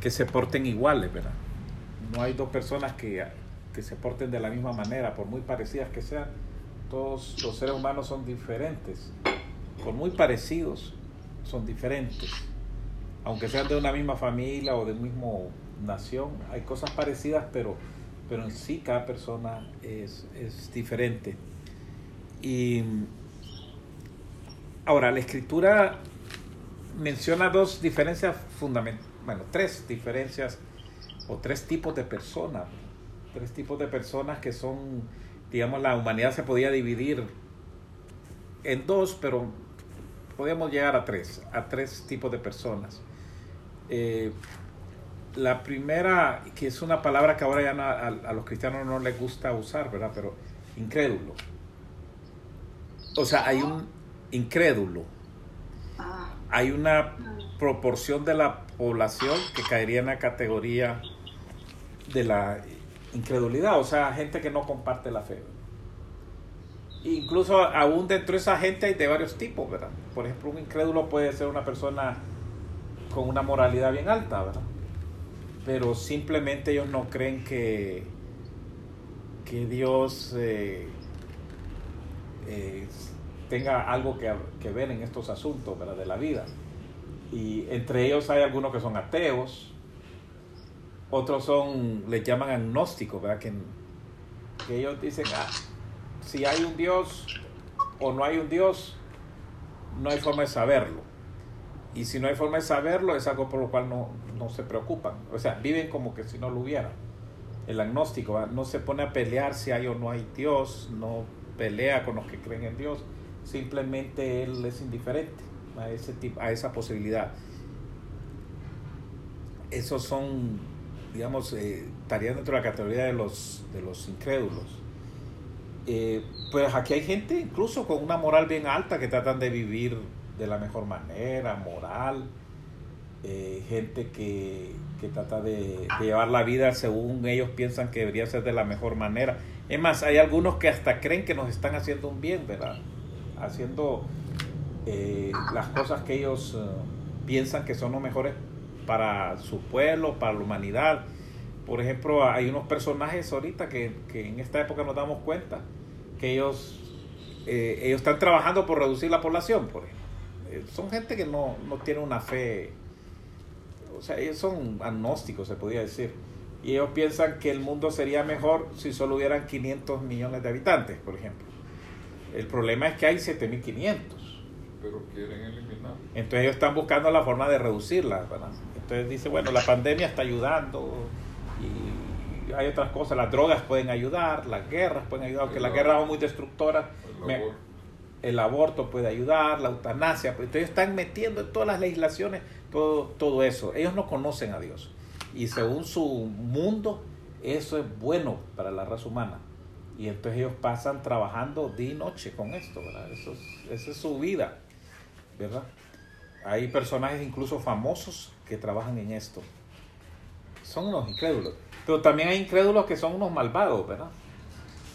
que se porten iguales, ¿verdad? No hay dos personas que, que se porten de la misma manera, por muy parecidas que sean. Todos los seres humanos son diferentes, por muy parecidos, son diferentes. Aunque sean de una misma familia o de mismo nación, hay cosas parecidas, pero, pero en sí cada persona es, es diferente. Y ahora, la escritura menciona dos diferencias fundamentales, bueno, tres diferencias o tres tipos de personas, tres tipos de personas que son, digamos, la humanidad se podía dividir en dos, pero podíamos llegar a tres, a tres tipos de personas. Eh, la primera, que es una palabra que ahora ya a, a, los cristianos no les gusta usar, ¿verdad? Pero incrédulo. O sea, hay un incrédulo. Ah. Hay una proporción de la población que caería en la categoría de la incredulidad, o sea, gente que no comparte la fe. Incluso aún dentro de esa gente hay de varios tipos, ¿verdad? Por ejemplo, un incrédulo puede ser una persona con una moralidad bien alta, ¿verdad? Pero simplemente ellos no creen que, que Dios eh, eh, tenga algo que, que, ver en estos asuntos ¿verdad? de la vida. Y entre ellos hay algunos que son ateos, otros son, les llaman agnósticos, ¿verdad? Que, que ellos dicen, ah, si hay un Dios o no hay un Dios, no hay forma de saberlo. Y si no hay forma de saberlo, es algo por lo cual no, no se preocupan. O sea, viven como que si no lo hubiera. El agnóstico no se pone a pelear si hay o no hay Dios, no pelea con los que creen en Dios, simplemente él es indiferente a, ese tipo, a esa posibilidad. Esos son, digamos, eh, dentro de la categoría de los, de los incrédulos. Eh, pues aquí hay gente incluso con una moral bien alta que tratan de vivir de la mejor manera, moral, eh, gente que, que trata de, llevar la vida según ellos piensan que debería ser de la mejor manera. Es más, hay algunos que hasta creen que nos están haciendo un bien, ¿verdad? Haciendo eh, las cosas que ellos eh, piensan que son los mejores para su pueblo, para la humanidad. Por ejemplo, hay unos personajes ahorita que, que en esta época nos damos cuenta que ellos, eh, ellos están trabajando por reducir la población, por son gente que no, no tiene una fe, o sea, ellos son agnósticos, se podría decir. Y ellos piensan que el mundo sería mejor si solo hubieran 500 millones de habitantes, por ejemplo. El problema es que hay 7500 pero quieren eliminar. Entonces ellos están buscando la forma de reducirla, Entonces dice, bueno, la pandemia está ayudando y hay otras cosas, las drogas pueden ayudar, las guerras pueden ayudar, aunque las guerras son muy destructoras. El, aborto. puede ayudar, la eutanasia, pues, entonces están metiendo en todas las legislaciones todo, todo eso. Ellos no conocen a Dios y según su mundo eso es bueno para la raza humana. Y entonces ellos pasan trabajando día y noche con esto, ¿verdad? Eso esa es su vida. ¿Verdad? Hay personajes incluso famosos que trabajan en esto. Son unos incrédulos. Pero también hay incrédulos que son unos malvados, ¿verdad?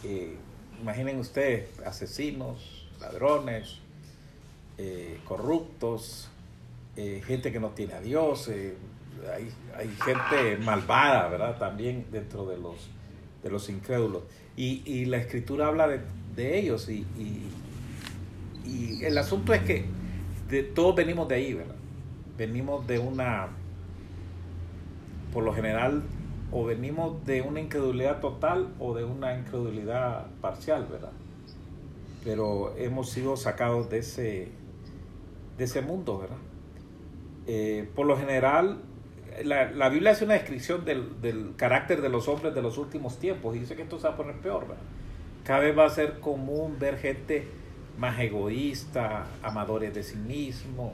Eh, imaginen ustedes, asesinos, ladrones, eh, corruptos, eh, gente que no tiene a Dios, hay, hay, gente malvada, ¿verdad? También dentro de los, de los incrédulos. Y, y la escritura habla de, de ellos y, y, y el asunto es que todos venimos de ahí, ¿verdad? Venimos de una, por lo general, o venimos de una incredulidad total o de una incredulidad parcial, ¿verdad? Pero hemos sido sacados de ese, de ese mundo, ¿verdad? Eh, por lo general, la, la, Biblia hace una descripción del, del, carácter de los hombres de los últimos tiempos y dice que esto se va a poner peor, ¿verdad? Cada vez va a ser común ver gente más egoísta, amadores de sí mismo,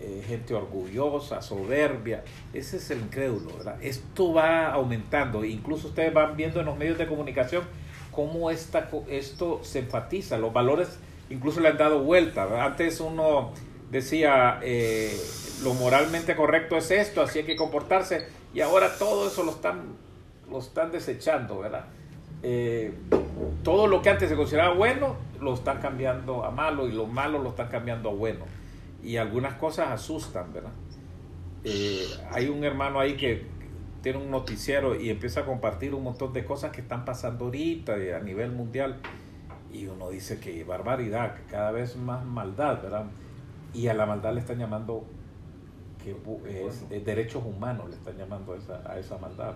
eh, gente orgullosa, soberbia. Ese es el incrédulo, ¿verdad? Esto va aumentando. Incluso ustedes van viendo en los medios de comunicación cómo esta, esto se enfatiza. Los valores incluso le han dado vuelta. Antes uno decía, eh, lo moralmente correcto es esto, así hay que comportarse. Y ahora todo eso lo están, lo están desechando, ¿verdad? Eh, todo lo que antes se consideraba bueno lo están cambiando a malo y lo malo lo están cambiando a bueno. Y algunas cosas asustan, ¿verdad? eh, hay un hermano ahí que tiene un noticiero y empieza a compartir un montón de cosas que están pasando ahorita a nivel mundial y uno dice que barbaridad, que cada vez más maldad, ¿verdad? Y a la maldad le están llamando que es, derechos humanos, le están llamando a esa, a esa maldad.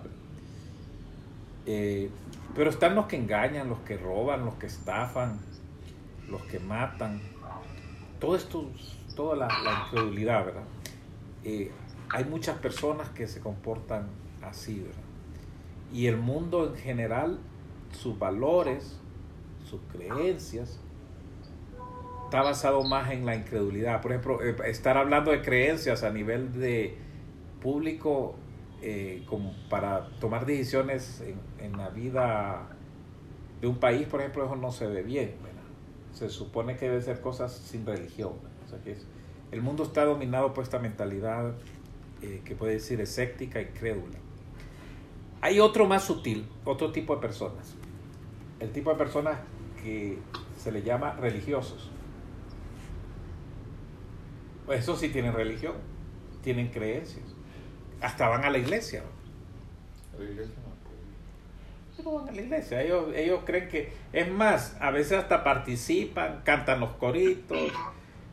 Eh, pero están los que engañan, los que roban, los que estafan, los que matan. Todo esto, toda la, incredulidad, ¿verdad? Eh, hay muchas personas que se comportan así, ¿verdad? Y el mundo en general, sus valores, sus creencias, está basado más en la incredulidad. Por ejemplo, eh, estar hablando de creencias a nivel de público eh, como para tomar decisiones en, la vida de un país, por ejemplo, eso no se ve bien. Se supone que debe ser cosas sin religión. O sea, que es, el mundo está dominado por esta mentalidad eh, que puede decir escéptica y crédula. Hay otro más sutil, otro tipo de personas. El tipo de personas que se le llama religiosos. Pues eso sí tienen religión, tienen creencias. Hasta van a la iglesia. A la iglesia no van a la iglesia. Ellos, ellos creen que, es más, a veces hasta participan, cantan los coritos,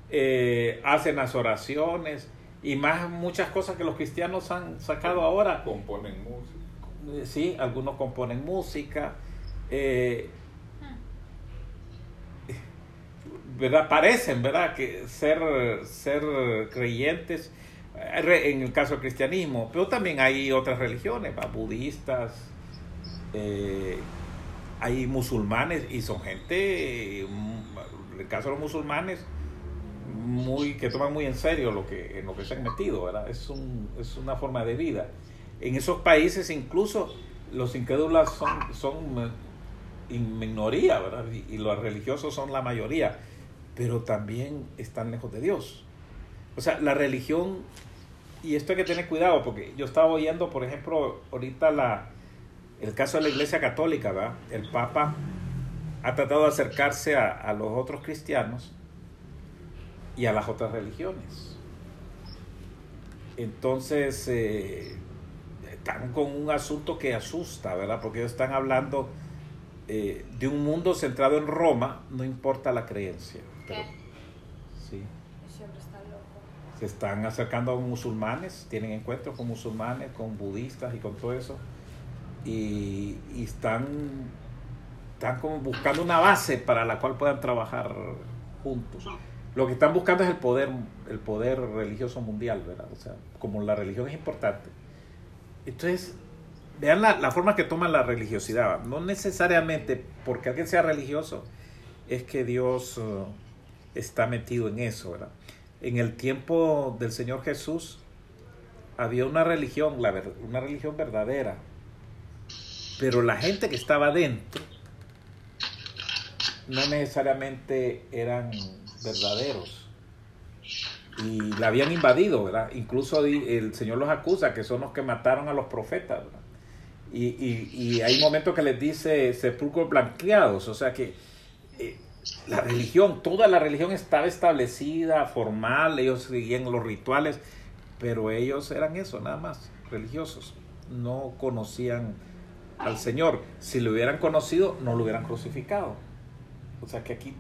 eh, hacen las oraciones y más muchas cosas que los cristianos han sacado ahora. Componen música. Sí, algunos componen música. Eh, ¿verdad? Parecen, ¿verdad? Que ser, ser creyentes, eh, en el caso del cristianismo, pero también hay otras religiones, budistas, eh, hay musulmanes y son gente, en el caso de los musulmanes, muy que toman muy en serio lo que en lo que se han metido. Es, un, es una forma de vida. En esos países incluso los incrédulos son, son minoría, ¿verdad? y los religiosos son la mayoría pero también están lejos de Dios. O sea, la religión, y esto hay que tener cuidado, porque yo estaba oyendo, por ejemplo, ahorita la, el caso de la Iglesia Católica, ¿verdad? El Papa ha tratado de acercarse a, los otros cristianos y a las otras religiones. Entonces, eh, están con un asunto que asusta, ¿verdad? Porque ellos están hablando eh, de un mundo centrado en Roma, no importa la creencia. Pero, sí. Se están acercando a musulmanes, tienen encuentros con musulmanes, con budistas y con todo eso. Y, están, están como buscando una base para la cual puedan trabajar juntos. Lo que están buscando es el poder, el poder religioso mundial, ¿verdad? O sea, como la religión es importante. Entonces, vean la, la forma que toma la religiosidad. No necesariamente porque alguien sea religioso es que Dios uh, está metido en eso, ¿verdad? En el tiempo del Señor Jesús había una religión, la, una religión verdadera, pero la gente que estaba dentro no necesariamente eran verdaderos y la habían invadido, ¿verdad? Incluso el Señor los acusa que son los que mataron a los profetas, ¿verdad? Y, hay momentos que les dice sepulcros blanqueados, o sea que eh, la religión, toda la religión estaba establecida, formal, ellos seguían los rituales, pero ellos eran eso, nada más, religiosos. No conocían al Señor. Si lo hubieran conocido, no lo hubieran crucificado. O sea que aquí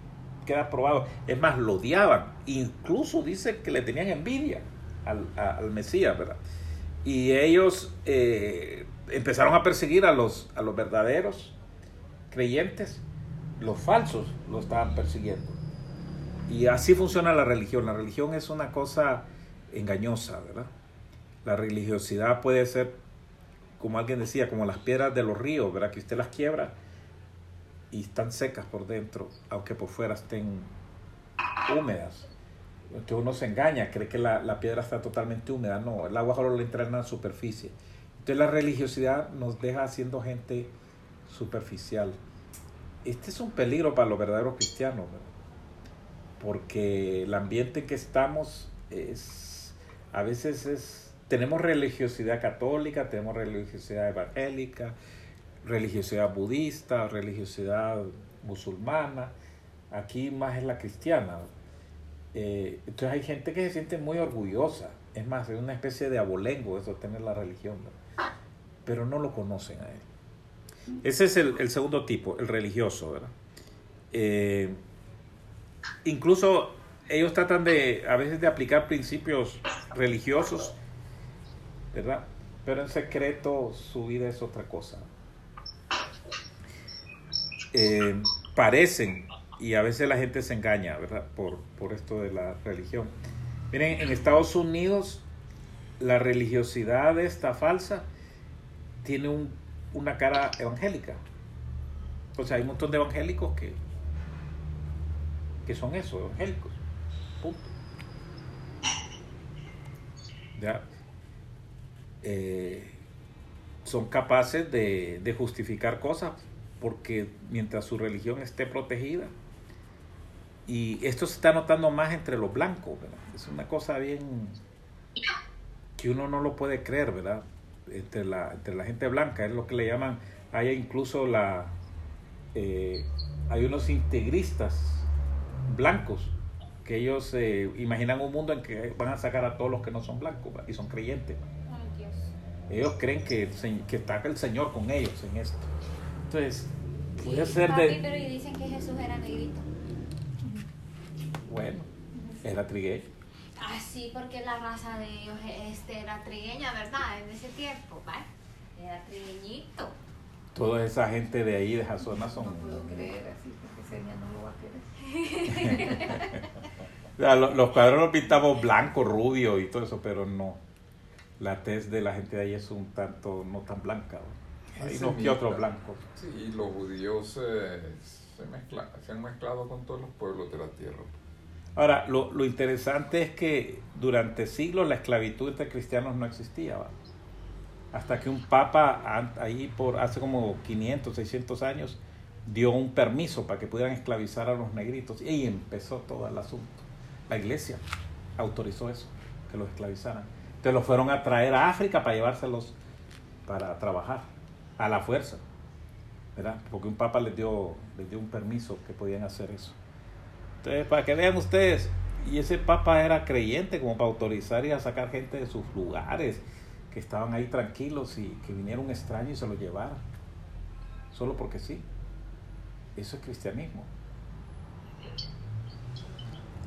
queda probado. Es más, lo odiaban. Incluso dice que le tenían envidia al, Mesías, ¿verdad? Y ellos eh, empezaron a perseguir a los, a los verdaderos creyentes los falsos lo estaban persiguiendo. Y así funciona la religión. La religión es una cosa engañosa, ¿verdad? La religiosidad puede ser, como alguien decía, como las piedras de los ríos, ¿verdad? Que usted las quiebra y están secas por dentro, aunque por fuera estén húmedas. Entonces uno se engaña, cree que la, la piedra está totalmente húmeda. No, el agua solo le entra en la superficie. Entonces la religiosidad nos deja siendo gente superficial este es un peligro para los verdaderos cristianos, porque el ambiente en que estamos es, a veces es, tenemos religiosidad católica, tenemos religiosidad evangélica, religiosidad budista, religiosidad musulmana, aquí más es la cristiana. Eh, entonces hay gente que se siente muy orgullosa Es más, es una especie de abolengo eso, tener la religión, pero no lo conocen a él. Ese es el, el segundo tipo, el religioso, ¿verdad? Eh, incluso ellos tratan de, a veces, de aplicar principios religiosos, ¿verdad? Pero en secreto su vida es otra cosa. Eh, parecen, y a veces la gente se engaña, ¿verdad? Por, por esto de la religión. Miren, en Estados Unidos la religiosidad esta falsa tiene un, una cara evangélica. O sea, hay un montón de evangélicos que, que son eso, evangélicos. Punto. ¿Ya? Eh, son capaces de, justificar cosas porque mientras su religión esté protegida, y esto se está notando más entre los blancos. Es una cosa bien que uno no lo puede creer, ¿verdad? Entre la, entre la gente blanca, es lo que le llaman, hay incluso la, eh, hay unos integristas blancos que ellos eh, imaginan un mundo en que van a sacar a todos los que no son blancos y son creyentes. Ellos creen que, que está el Señor con ellos en esto. Entonces, puede Sí, ser papi, de... pero y dicen que Jesús era negrito. Bueno, era trigueño. Ah, sí, porque la raza de ellos este, era trigueña, ¿verdad? En ese tiempo, ¿va? Era trigueñito. Toda esa gente de ahí, de esa zona, son... No puedo creer así, porque sería no lo va a querer. O sea, lo- los cuadros los pintamos blanco, rubio y todo eso, pero no. La tez de la gente de ahí es un tanto no tan blanca. ¿no? Hay unos que otros blancos. Sí, los judíos eh, se, mezcla- se han mezclado con todos los pueblos de la tierra. Ahora, lo, lo interesante es que durante siglos la esclavitud entre cristianos no existía. ¿va? Hasta que un papa ahí por hace como 500, 600 años dio un permiso para que pudieran esclavizar a los negritos y ahí empezó todo el asunto. La iglesia autorizó eso, que los esclavizaran. Entonces los fueron a traer a África para llevárselos para trabajar a la fuerza, ¿verdad? Porque un papa les dio, les dio un permiso que podían hacer eso. Entonces, para que vean ustedes, y ese papa era creyente como para autorizar y a sacar gente de sus lugares, que estaban ahí tranquilos y que viniera un extraño y se lo llevara. Solo porque sí. Eso es cristianismo.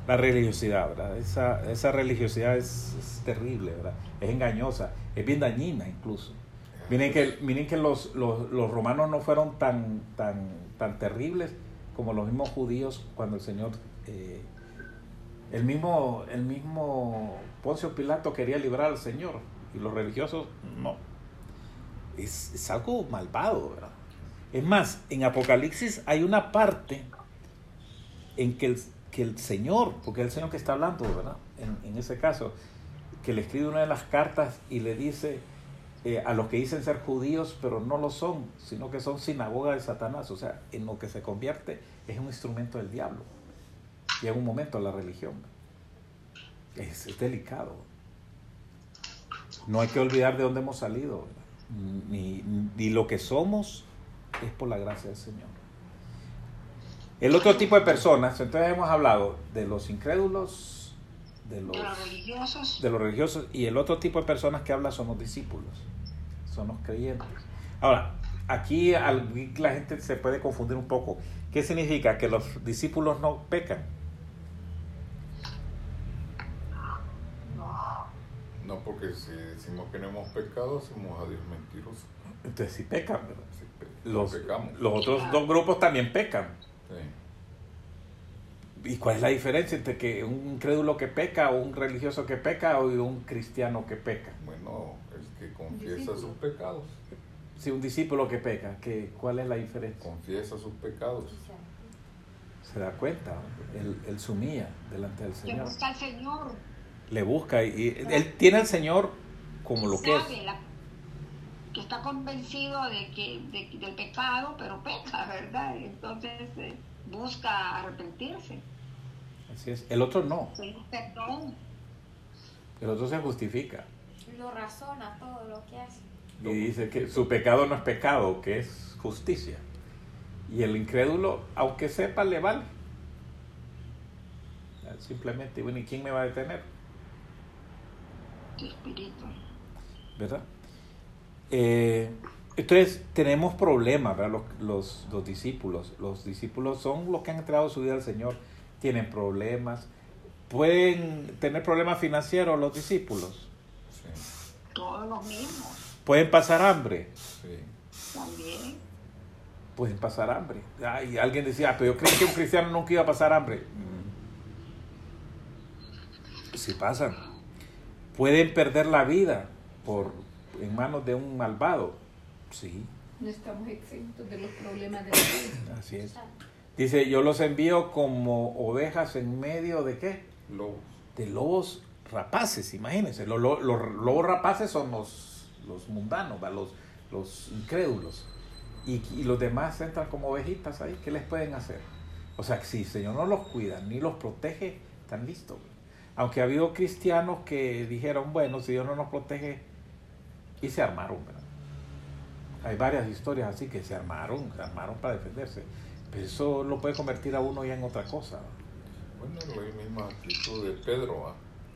La religiosidad, ¿verdad? Esa, esa religiosidad es, terrible, ¿verdad? Es engañosa, es bien dañina incluso. Miren que, miren que los, los, los romanos no fueron tan, tan, tan terribles como los mismos judíos cuando el Señor, eh, el, mismo, el mismo Poncio Pilato quería librar al Señor y los religiosos no. Es, es algo malvado, ¿verdad? Es más, en Apocalipsis hay una parte en que el, que el Señor, porque es el Señor que está hablando, ¿verdad? En, ese caso, que le escribe una de las cartas y le dice eh, a los que dicen ser judíos, pero no lo son, sino que son sinagoga de Satanás, o sea, en lo que se convierte es un instrumento del diablo. Y en un momento la religión. Es, delicado. No hay que olvidar de dónde hemos salido, ni, ni lo que somos es por la gracia del Señor. El otro tipo de personas, entonces hemos hablado de los incrédulos, de los, de los religiosos. de los religiosos, y el otro tipo de personas que habla son los discípulos, son los creyentes. Ahora, aquí al- la gente se puede confundir un poco. ¿Qué significa? Que los discípulos no pecan. No, porque si decimos que no hemos pecado, hacemos a Dios mentiroso. Entonces sí pecan, ¿verdad? Sí, pe- Los, pecamos. los otros dos grupos también pecan. Sí. ¿Y cuál es la diferencia entre que un incrédulo que peca o un religioso que peca o un cristiano que peca? Bueno, el que confiesa sus pecados, Si un discípulo que peca, ¿qué, ¿cuál es la diferencia? confiesa sus pecados. Se da cuenta, él, humilla delante del Que Señor. busca al Señor. Le busca y, y él tiene al Señor como lo que es. la- que está convencido de que de- del pecado, pero peca, ¿verdad? Entonces eh, busca arrepentirse, Así es. El otro no, perdón. el otro se justifica Lo razona todo lo que hace. y dice que su pecado no es pecado, que es justicia. Y el incrédulo, aunque sepa, le vale. Simplemente, bueno, ¿y quién me va a detener? tu espíritu. ¿verdad? Eh, entonces tenemos problemas, ¿verdad? Los, los, los discípulos. Los discípulos son los que han entregado su vida al Señor. Tienen problemas. Pueden tener problemas financieros los discípulos. Sí, Todos los mismos Pueden pasar hambre. sí. también. Pueden pasar hambre. Ay, alguien decía, "Ah, pero yo creí que un cristiano nunca iba a pasar hambre. Mm. Sí pasan. Pueden perder la vida por en manos de un malvado. Sí, No estamos exentos de los problemas de la vida. así es. Dice, yo los envío como ovejas en medio de qué? Lobos. De lobos rapaces, imagínense. Los, lo- los lobos rapaces son los, los mundanos, los, los incrédulos. Y, y los demás entran como ovejitas ahí. ¿Qué les pueden hacer? O sea, si el Señor no los cuida ni los protege, están listos. Aunque ha habido cristianos que dijeron, bueno, si Dios no nos protege, y se armaron, ¿verdad? Hay varias historias así que se armaron, se armaron para defenderse. Pero eso lo puede convertir a uno ya en otra cosa. Bueno, la misma actitud de Pedro, ¿va?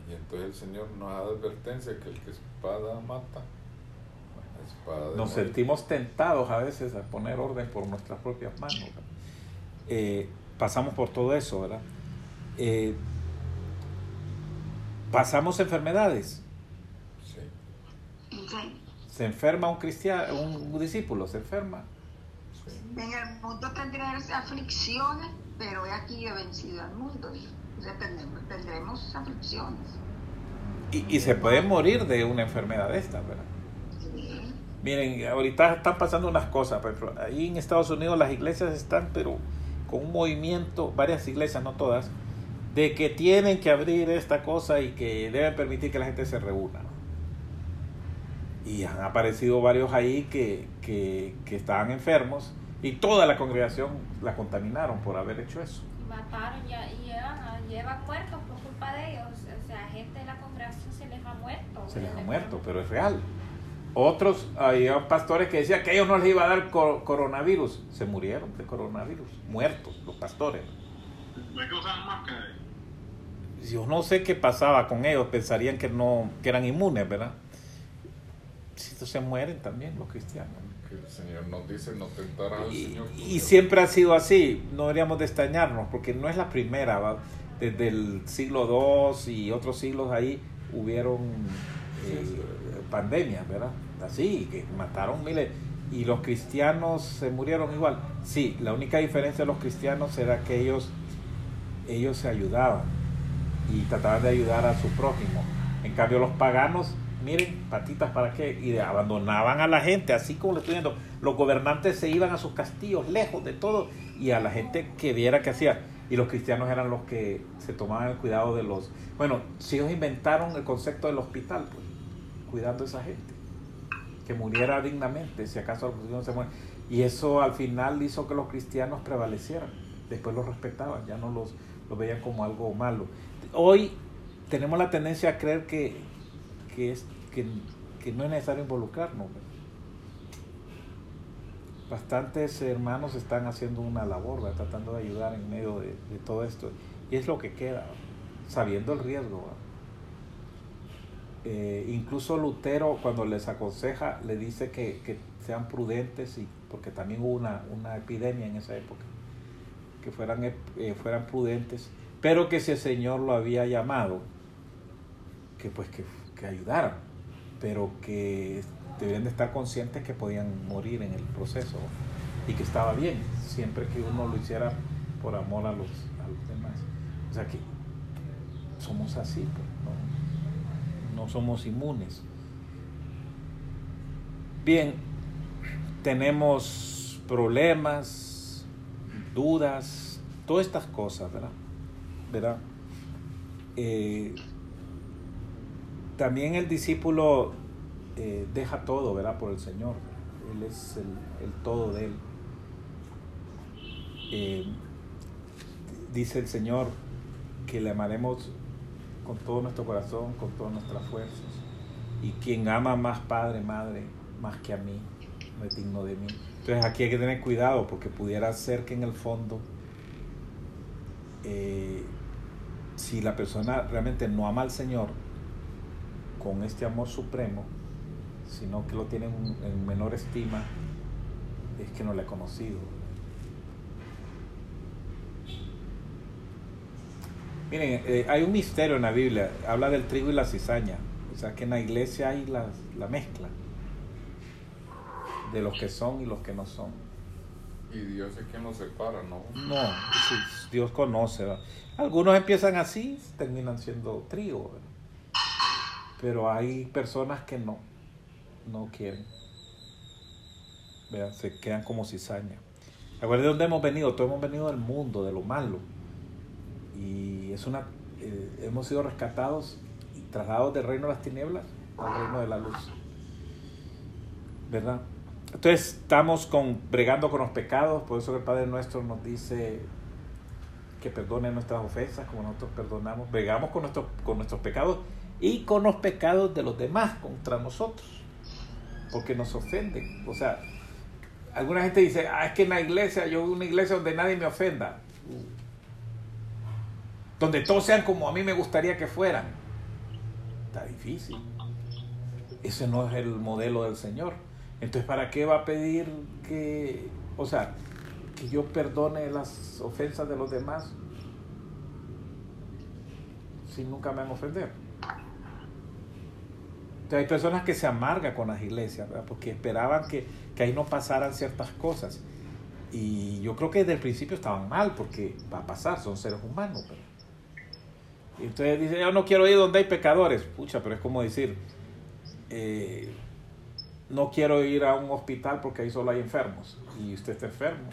Y entonces el Señor nos da advertencia que el que espada mata, espada Nos sentimos tentados a veces a poner orden por nuestras propias manos. ¿verdad? Eh, pasamos por todo eso, ¿verdad? Eh, pasamos enfermedades. Sí. Se enferma un cristiano, un discípulo, se enferma. En el mundo tendrás aflicciones, pero he aquí he vencido al mundo. O sea, tendremos, tendremos aflicciones. Y, y se puede morir de una enfermedad de esta, ¿verdad? Sí. Miren, ahorita están pasando unas cosas, por ejemplo, ahí en Estados Unidos las iglesias están, pero con un movimiento, varias iglesias, no todas, de que tienen que abrir esta cosa y que deben permitir que la gente se reúna. Y han aparecido varios ahí que, que, que estaban enfermos y toda la congregación la contaminaron por haber hecho eso. Mataron ya, y llevan, llevan muertos por culpa de ellos. O sea, gente de la congregación se les ha muerto. Se les ha De muerto, pero es real. Otros, había pastores que decían que ellos no les iba a dar cor- coronavirus. Se murieron de coronavirus, muertos los pastores. No hay que usar máscara. Yo no sé qué pasaba con ellos, pensarían que no que eran inmunes, ¿verdad? Se mueren también los cristianos. Que el Señor nos dice no tentarás al Y, Señor. y Dios". siempre ha sido así, no deberíamos de extrañarnos, porque no es la primera, ¿va? desde el siglo II y otros siglos ahí hubieron eh, pandemias, ¿verdad? Así, que mataron miles, y los cristianos se murieron igual. Sí, la única diferencia de los cristianos era que ellos, ellos se ayudaban y trataban de ayudar a su prójimo. En cambio los paganos, miren, patitas para qué, y abandonaban a la gente, así como le estoy diciendo, los gobernantes se iban a sus castillos, lejos de todo, y a la gente que viera qué hacía. Y los cristianos eran los que se tomaban el cuidado de los... Bueno, si ellos inventaron el concepto del hospital, pues, cuidando a esa gente, que muriera dignamente, si acaso los cristianos se mueren. Y eso al final hizo que los cristianos prevalecieran, después los respetaban, ya no los, los veían como algo malo. Hoy tenemos la tendencia a creer que, que, es, que, que no es necesario involucrarnos. Bastantes hermanos están haciendo una labor, tratando de ayudar en medio de, de todo esto. Y es lo que queda, sabiendo el riesgo. Eh, incluso Lutero cuando les aconseja le dice que, que sean prudentes y porque también hubo una, una epidemia en esa época que fueran, eh, fueran prudentes pero que si el Señor lo había llamado que pues que, que ayudaran pero que deberían de estar conscientes que podían morir en el proceso y que estaba bien siempre que uno lo hiciera por amor a los, a los demás o sea que somos así pues, ¿no? no somos inmunes. Bien, tenemos problemas, dudas, todas estas cosas, ¿verdad? ¿Verdad? Eh, también el discípulo eh, deja todo, ¿verdad? Por el Señor. Él es el, todo de él. Eh, dice el Señor que le amaremos con todo nuestro corazón, con todas nuestras fuerzas. Y quien ama más padre, madre, más que a mí, no es digno de mí. Entonces aquí hay que tener cuidado porque pudiera ser que en el fondo, eh, si la persona realmente no ama al Señor, con este amor supremo, sino que lo tienen en menor estima, es que no le ha conocido. Miren, eh, hay un misterio en la Biblia, habla del trigo y la cizaña, o sea que en la iglesia hay la, la mezcla de los que son y los que no son. Y Dios es quien nos separa, ¿no? No, Dios conoce. ¿verdad? Algunos empiezan así, terminan siendo trigo, ¿verdad? Pero hay personas que no, no quieren. ¿verdad? Se quedan como cizaña. Acuérdense de dónde hemos venido, todos hemos venido del mundo, de lo malo. Y es una, eh, hemos sido rescatados y trasladados del reino de las tinieblas al reino de la luz. ¿Verdad? Entonces estamos con, bregando con los pecados, por eso el Padre nuestro nos dice que perdone nuestras ofensas como nosotros perdonamos, bregamos con con nuestros pecados y con los pecados de los demás contra nosotros, porque nos ofenden. O sea, alguna gente dice, ah, es que en la iglesia, yo una iglesia donde nadie me ofenda, donde todos sean como a mí me gustaría que fueran. Está difícil. Ese no es el modelo del Señor. Entonces, ¿para qué va a pedir que, o sea, que yo perdone las ofensas de los demás si nunca me van a ofender? Entonces, hay personas que se amargan con las iglesias, porque esperaban que, que ahí no pasaran ciertas cosas. Y yo creo que desde el principio estaban mal, porque va a pasar, son seres humanos. Y entonces dice, yo no quiero ir donde hay pecadores. Pucha, pero es como decir, eh, no quiero ir a un hospital porque ahí solo hay enfermos y usted está enfermo.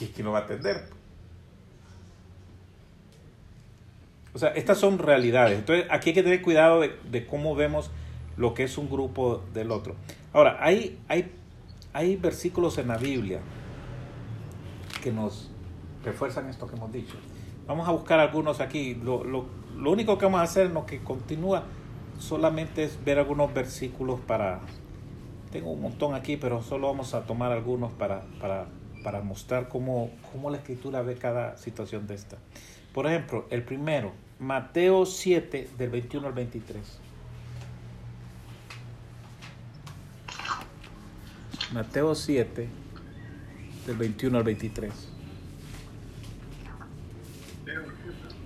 ¿Y quién lo va a atender? O sea, estas son realidades. Entonces, aquí hay que tener cuidado de, de cómo vemos lo que es un grupo del otro. Ahora, hay, hay, hay versículos en la Biblia que nos refuerzan esto que hemos dicho. Vamos a buscar algunos aquí. Lo, lo, lo único que vamos a hacer lo que continúa solamente es ver algunos versículos para... Tengo un montón aquí, pero solo vamos a tomar algunos para, para, para mostrar cómo, cómo la escritura ve cada situación de esta. Por ejemplo, el primero, Mateo 7, del 21 al 23. Mateo 7, del 21 al 23.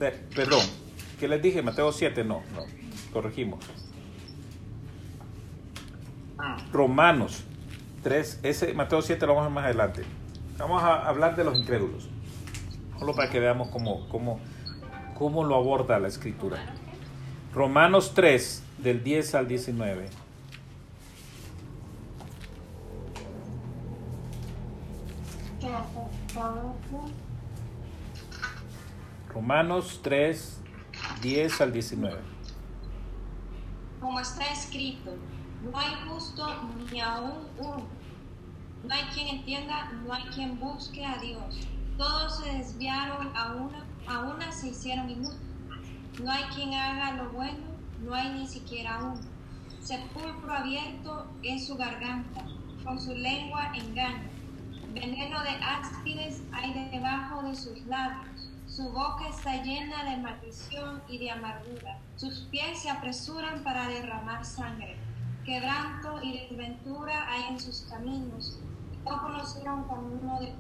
Eh, perdón, ¿qué les dije? Mateo 7, no, no, corregimos. Romanos 3, ese Mateo 7 lo vamos a ver más adelante. Vamos a hablar de los incrédulos. Solo para que veamos cómo, cómo lo aborda la escritura. Romanos 3, del 10 al 19. Romanos 3, 10 al 19. Como está escrito, no hay justo ni aún uno. No hay quien entienda, no hay quien busque a Dios. Todos se desviaron a una, a una se hicieron inútiles. No hay quien haga lo bueno, no hay ni siquiera uno. Sepulcro abierto es su garganta, con su lengua engaño. Veneno de áspides hay debajo de sus labios. Su boca está llena de maldición y de amargura. Sus pies se apresuran para derramar sangre. Quebranto y desventura hay en sus caminos. No conocieron camino de.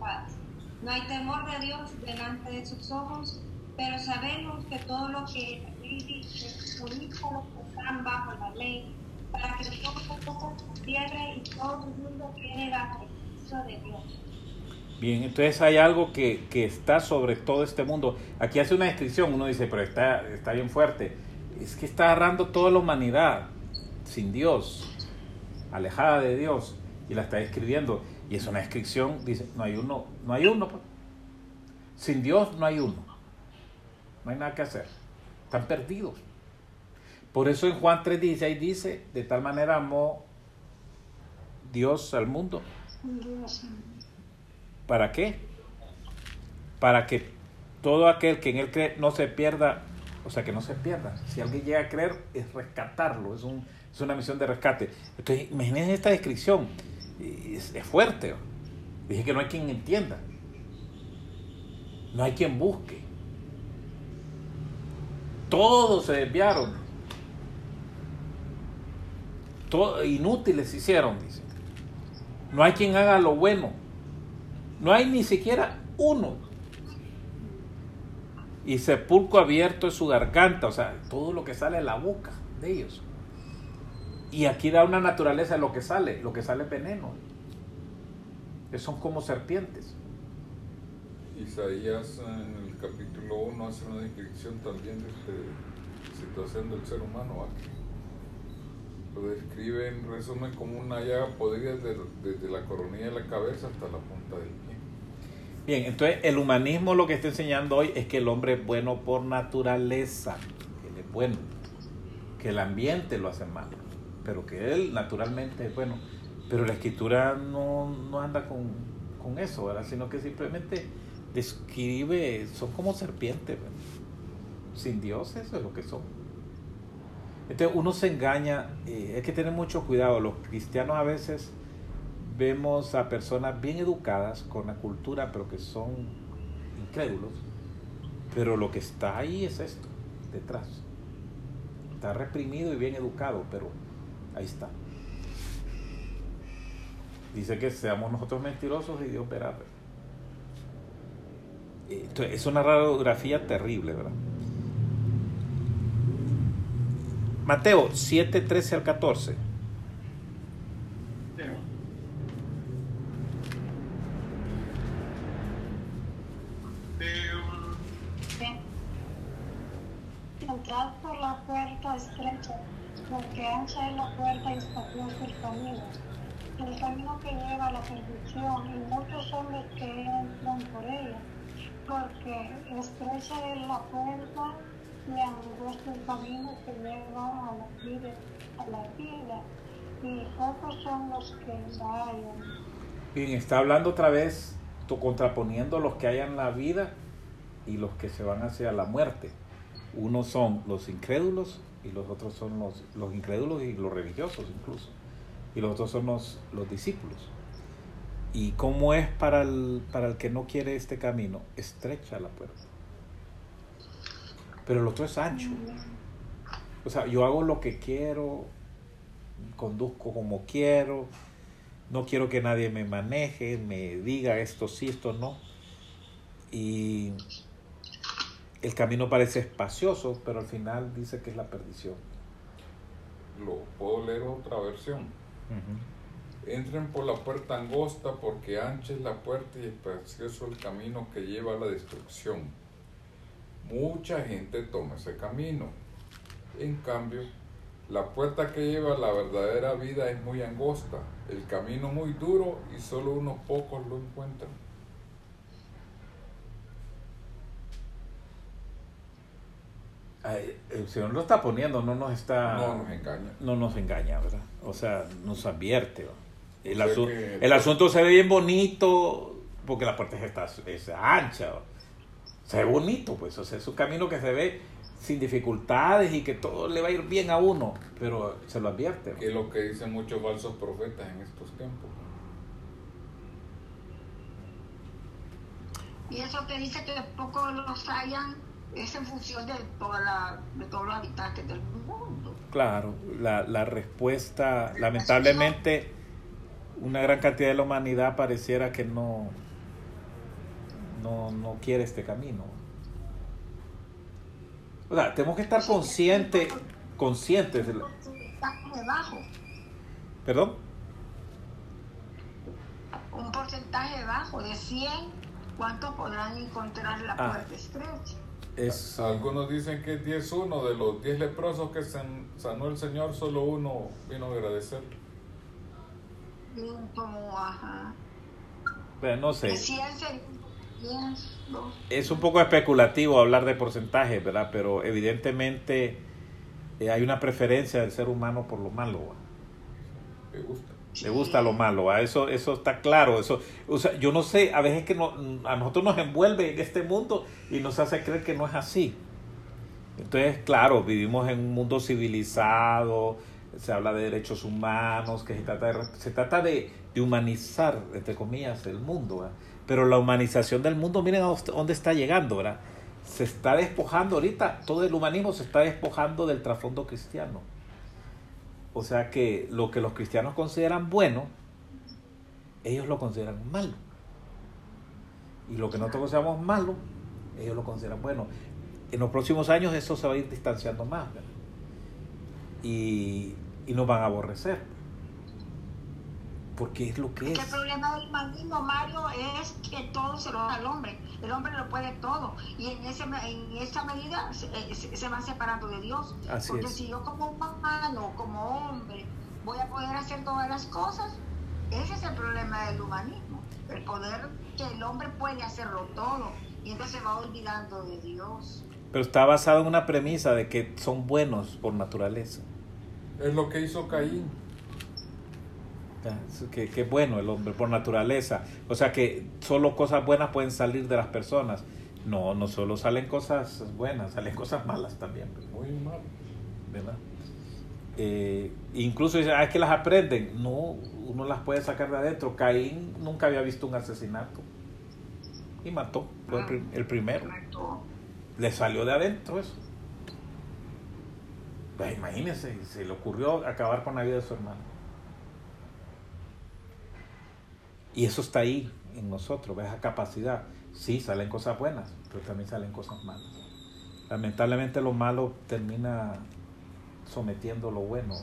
No hay temor de Dios delante de sus ojos, pero sabemos que todo lo que ley dice que están bajo la ley, para que todo se cierre y todo el mundo quede bajo el de Dios. Bien, entonces hay algo que, que, está sobre todo este mundo. Aquí hace una descripción, uno dice, pero está, está bien fuerte. Es que está agarrando toda la humanidad sin Dios, alejada de Dios, y la está describiendo. Y es una descripción, dice, no hay uno, no hay uno. Pues. Sin Dios no hay uno. No hay nada que hacer. Están perdidos. Por eso en Juan 3.16 dice, de tal manera amó Dios al mundo. ¿Para qué? Para que todo aquel que en él cree no se pierda, o sea, que no se pierda. Si alguien llega a creer, es rescatarlo, es, un, es una misión de rescate. Entonces, imagínense esta descripción, es, es fuerte. Dije que no hay quien entienda, no hay quien busque. Todos se desviaron. Todo, inútiles hicieron, dice. No hay quien haga lo bueno. No hay ni siquiera uno. Y sepulcro abierto es su garganta, o sea, todo lo que sale de la boca de ellos. Y aquí da una naturaleza de lo que sale, lo que sale es veneno. Que son como serpientes. Isaías en el capítulo 1 hace una descripción también de esta situación del ser humano. ¿va? Lo describe en resumen como una llaga podrida desde, desde la coronilla de la cabeza hasta la punta del pie. Bien, entonces el humanismo lo que está enseñando hoy es que el hombre es bueno por naturaleza, él es bueno, que el ambiente lo hace malo, pero que él naturalmente bueno. Pero la escritura no, no anda con, con eso, ¿verdad? sino que simplemente describe, son como serpientes, sin Dios eso es lo que son. Entonces uno se engaña, eh, hay que tener mucho cuidado, los cristianos a veces vemos a personas bien educadas con la cultura, pero que son incrédulos. Pero lo que está ahí es esto, detrás. Está reprimido y bien educado, pero ahí está. Dice que seamos nosotros mentirosos y Dios verá. Es una radiografía terrible, ¿verdad? Mateo 7, 13 al 14. Ancha es la puerta y espacioso el camino, el camino que lleva a la perdición, y muchos son los que entran por ella, porque estrecha es la puerta y angosto el camino que lleva a la vida, a la vida, y pocos son los que la hallan. Bien, está hablando otra vez, to- contraponiendo los que hayan la vida y los que se van hacia la muerte. Unos son los incrédulos y los otros son los, los incrédulos y los religiosos incluso. Y los otros son los, los discípulos. ¿Y cómo es para el, para el que no quiere este camino? Estrecha la puerta. Pero el otro es ancho. O sea, yo hago lo que quiero, conduzco como quiero, no quiero que nadie me maneje, me diga esto sí, esto no. Y el camino parece espacioso, pero al final dice que es la perdición. Lo puedo leer otra versión. Entren por la puerta angosta porque ancha es la puerta y espacioso el camino que lleva a la destrucción. Mucha gente toma ese camino. En cambio, la puerta que lleva a la verdadera vida es muy angosta, el camino muy duro y solo unos pocos lo encuentran. El Señor lo está poniendo, no nos está... No nos engaña. no nos engaña, ¿verdad? O sea, nos advierte. El, asu- que- el asunto se ve bien bonito porque la puerta está, es ancha. Se ve bonito, pues. O sea, es un camino que se ve sin dificultades y que todo le va a ir bien a uno, pero se lo advierte. Que es lo que dicen muchos falsos profetas en estos tiempos. Y eso que dice que pocos los hayan es en función de, toda la, de todos los habitantes del mundo. Claro, la, la respuesta, lamentablemente, una gran cantidad de la humanidad pareciera que no, no, no quiere este camino. O sea, tenemos que estar conscientes, conscientes. de la- ¿Perdón? un porcentaje bajo de 100, ¿cuántos podrán encontrar la Ah. puerta estrecha? Es, Algunos dicen que es 10-1, de los 10 leprosos que san- sanó el Señor, solo uno vino a agradecer. Como, ajá. bueno, no sé. De 100 serían 10, dos. Es un poco especulativo hablar de porcentajes, ¿verdad? Pero evidentemente eh, hay una preferencia del ser humano por lo malo. Me gusta. Le gusta lo malo, ¿va? eso eso está claro, eso, o sea, yo no sé, a veces que no, a nosotros nos envuelve en este mundo y nos hace creer que no es así. Entonces, claro, vivimos en un mundo civilizado, se habla de derechos humanos, que se trata de, se trata de, de humanizar, entre comillas, el mundo, ¿verdad? Pero la humanización del mundo, miren a dónde está llegando, ¿verdad? se está despojando ahorita, todo el humanismo se está despojando del trasfondo cristiano. O sea que lo que los cristianos consideran bueno, ellos lo consideran malo. Y lo que nosotros consideramos malo, ellos lo consideran bueno. En los próximos años eso se va a ir distanciando más. ¿verdad? Y, y nos van a aborrecer. Porque es lo que Es el problema del humanismo, Mario, es que todo se lo da al hombre. El hombre lo puede todo. Y en, ese, en esa medida se, eh, se- se van separando de Dios. Así Porque es. si yo como humano, como hombre, voy a poder hacer todas las cosas, ese es el problema del humanismo. El poder que el hombre puede hacerlo todo. Y entonces se va olvidando de Dios. Pero está basado en una premisa de que son buenos por naturaleza. Es lo que hizo Caín. Que, que bueno el hombre por naturaleza. O sea que solo cosas buenas pueden salir de las personas. No, no solo salen cosas buenas, salen cosas malas también. Muy mal. ¿verdad? Eh, incluso dicen, ah, es que las aprenden. No, uno las puede sacar de adentro. Caín nunca había visto un asesinato. Y mató. Fue el, prim- el primero. Le salió de adentro eso. Pues imagínense, se le ocurrió acabar con la vida de su hermano. Y eso está ahí en nosotros, ¿ves? esa capacidad. Sí, salen cosas buenas, pero también salen cosas malas. Lamentablemente lo malo termina sometiendo lo bueno.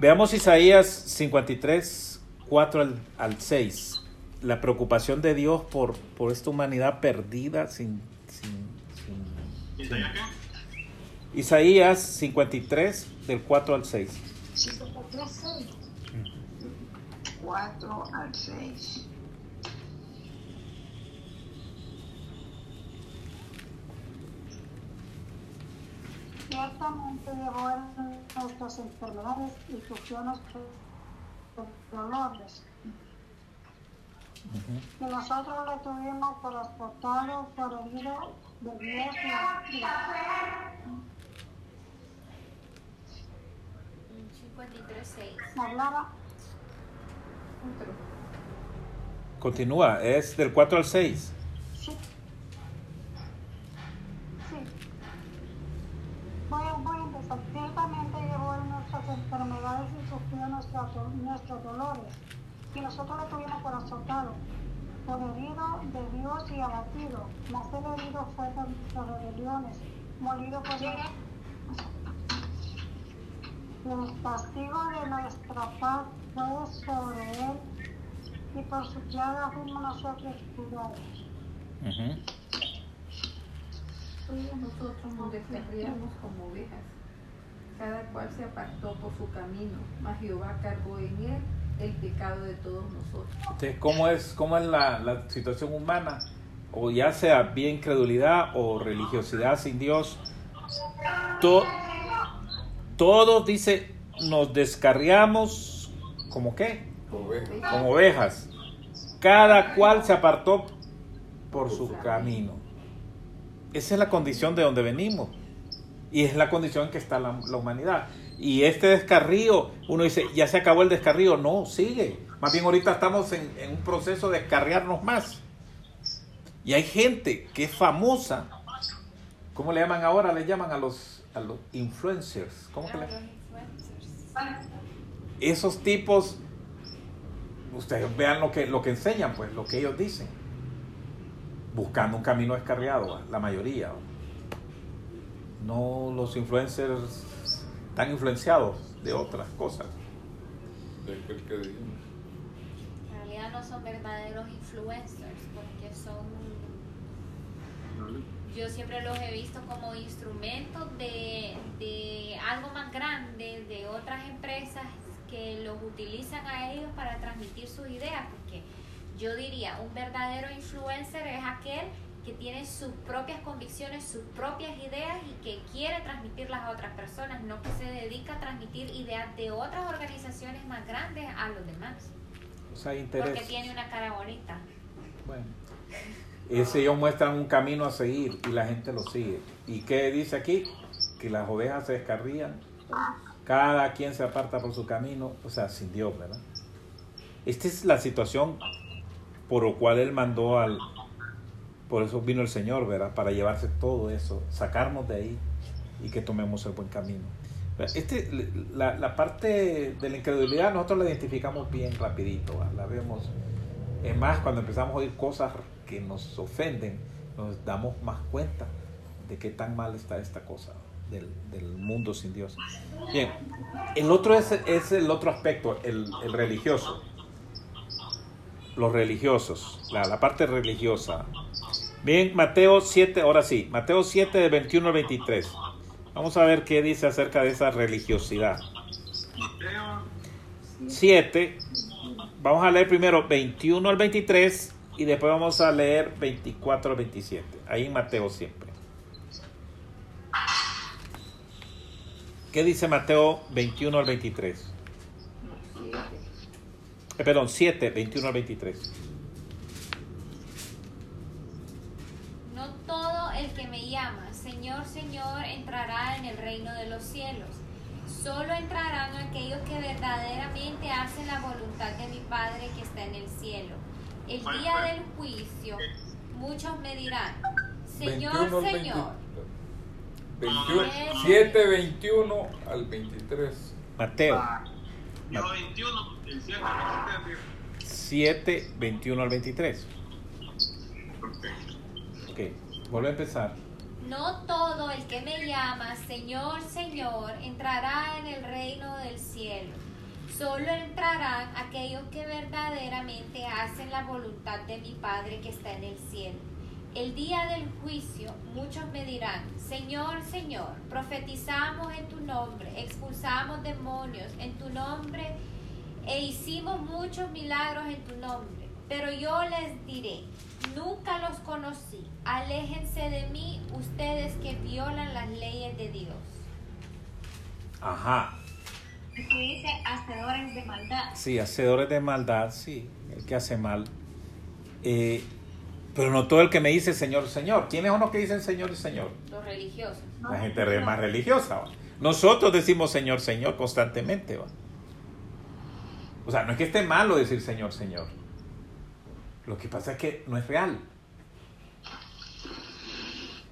Veamos Isaías 53, 4 al, al 6. La preocupación de Dios por, por esta humanidad perdida sin... sin, sin-. Isaías 53, del 4 al 6. 53, 6. 4 al 6. Ciertamente llevó en nuestras enfermedades y sufrió nuestros dolores. Y nosotros lo tuvimos por exportado, por herido de Dios y abatido. 53.6. Hablaba Continúa, es del 4 al 6. Sí. Sí. Voy a, voy a empezar. Ciertamente llevó en nuestras enfermedades y sufrió nuestras do- nuestros dolores. Y nosotros lo tuvimos por azotado, por herido de Dios y abatido. Mas el herido fue por nuestras rebeliones, molido por el el castigo de nuestra paz fue sobre él, y por su llaga nosotros curados. Ujú. Todos nosotros nos descarriamos como ovejas. Cada cual se apartó por su camino, mas Jehová cargó en él el pecado de todos nosotros. Entonces, ¿cómo es, cómo es la, la situación humana? O ya sea bien credulidad o religiosidad sin Dios. To- todos, dice, nos descarriamos como qué? Ovejas. Como ovejas. Cada cual se apartó por su camino. Esa es la condición de donde venimos. Y es la condición en que está la, la humanidad. Y este descarrío, uno dice, ya se acabó el descarrío. No, sigue. Más bien ahorita estamos en, en un proceso de descarriarnos más. Y hay gente que es famosa. ¿Cómo le llaman ahora? Le llaman a los, a los influencers. ¿Cómo que le los influencers. esos tipos, ustedes vean lo que, lo que enseñan, pues, lo que ellos dicen. Buscando un camino descarriado, la mayoría. No los influencers tan influenciados de otras cosas. De aquel que dijimos. En realidad no son verdaderos influencers porque son yo siempre los he visto como instrumentos de, de algo más grande, de otras empresas que los utilizan a ellos para transmitir sus ideas, porque yo diría, un verdadero influencer es aquel que tiene sus propias convicciones, sus propias ideas y que quiere transmitirlas a otras personas, no que se dedica a transmitir ideas de otras organizaciones más grandes a los demás, O sea, hay porque interés. tiene una cara bonita. Bueno. Ese ellos muestran un camino a seguir y la gente lo sigue. ¿Y qué dice aquí? Que las ovejas se descarrían, cada quien se aparta por su camino, o sea, sin Dios, ¿verdad? Esta es la situación por lo cual él mandó al, Por eso vino el Señor, ¿verdad? Para llevarse todo eso, sacarnos de ahí y que tomemos el buen camino. Este, la, la parte de la incredulidad nosotros la identificamos bien rapidito, la vemos. Es más, cuando empezamos a oír cosas que nos ofenden, nos damos más cuenta de qué tan mal está esta cosa del, del mundo sin Dios. Bien, el otro es, es el otro aspecto, el, el religioso. Los religiosos, la, la parte religiosa. Bien, Mateo 7, ahora sí, Mateo 7 de 21 al 23. Vamos a ver qué dice acerca de esa religiosidad. Mateo 7, vamos a leer primero 21 al 23 y después vamos a leer 24 al 27. Ahí Mateo siempre. ¿Qué dice Mateo 21 al 23? Eh, perdón, 7, 21 al 23. No todo el que me llama, Señor, Señor, entrará en el reino de los cielos. Solo entrarán aquellos que verdaderamente hacen la voluntad de mi Padre que está en el cielo. El día del juicio, muchos me dirán, Señor, 21 al 20 Señor. 21, 7, 21 al 23. Mateo Yo 21, el 7, 23. 7, 21 al 23. Perfecto. Ok, vuelve a empezar. No todo el que me llama, Señor, Señor, entrará en el reino del cielo. Solo entrarán aquellos que verdaderamente hacen la voluntad de mi Padre que está en el cielo. El día del juicio muchos me dirán, Señor, Señor, profetizamos en tu nombre, expulsamos demonios en tu nombre e hicimos muchos milagros en tu nombre. Pero yo les diré, nunca los conocí, aléjense de mí ustedes que violan las leyes de Dios. Ajá. Aquí dice hacedores de maldad. Sí, hacedores de maldad, sí, el que hace mal. Eh, pero no todo el que me dice Señor, Señor. ¿Quiénes son los que dicen Señor y Señor? Los religiosos. La gente más religiosa. ¿va? Nosotros decimos Señor, Señor constantemente. ¿va? O sea, no es que esté malo decir Señor, Señor. Lo que pasa es que no es real.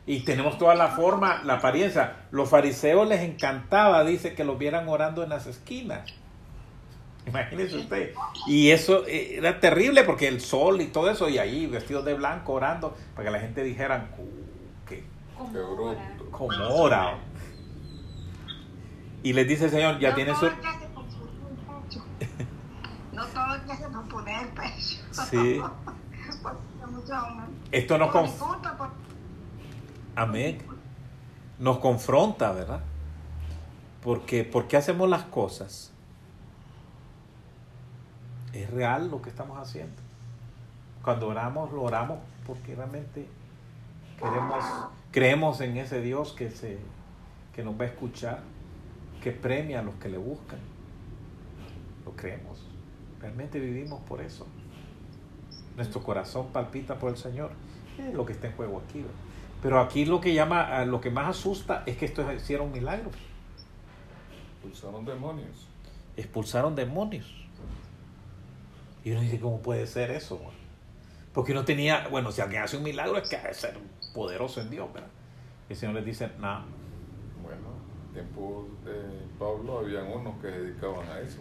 Y tenemos toda la forma, la apariencia. Los fariseos les encantaba, dice, que los vieran orando en las esquinas. Imagínese usted. Y eso eh, era terrible porque el sol y todo eso, y ahí vestidos de blanco orando, para que la gente dijera "Uh, que Como Qué ahora. bruto. como ora. Y les dice el Señor, ya no tiene todo su... el que hace por poner el pecho. No todo el que hace por poner el pecho. Sí. Porque Esto nos, Por mi conf- culpa, por- Amén. nos confronta, ¿verdad? Porque, ¿por qué hacemos las cosas? Es real lo que estamos haciendo. Cuando oramos, lo oramos porque realmente queremos, creemos en ese Dios que, se, que nos va a escuchar, que premia a los que le buscan. Lo creemos. Realmente vivimos por eso. Nuestro corazón palpita por el Señor. Es lo que está en juego aquí. Pero aquí lo que llama, lo que más asusta es que estos hicieron milagros. Expulsaron demonios. Expulsaron demonios. Y uno dice, ¿cómo puede ser eso? Porque uno tenía, bueno, si alguien hace un milagro es que ha de ser poderoso en Dios, ¿verdad? Y el Señor les dice, no, Bueno, en tiempos de Pablo habían unos que se dedicaban a eso.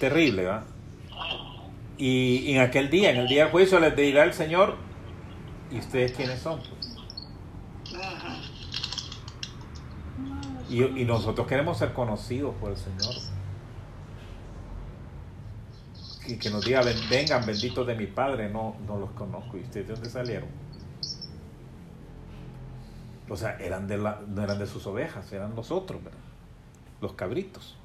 terrible, ¿verdad? Y, y en aquel día, en el día del juicio, les dirá el Señor, ¿y ustedes quiénes son? pues? Y nosotros queremos ser conocidos por el Señor. Y que nos diga, "Ven- vengan benditos de mi Padre, no, no los conozco. ¿Y ustedes de dónde salieron? O sea, eran de la, no eran de sus ovejas, eran los otros, ¿verdad? Los cabritos.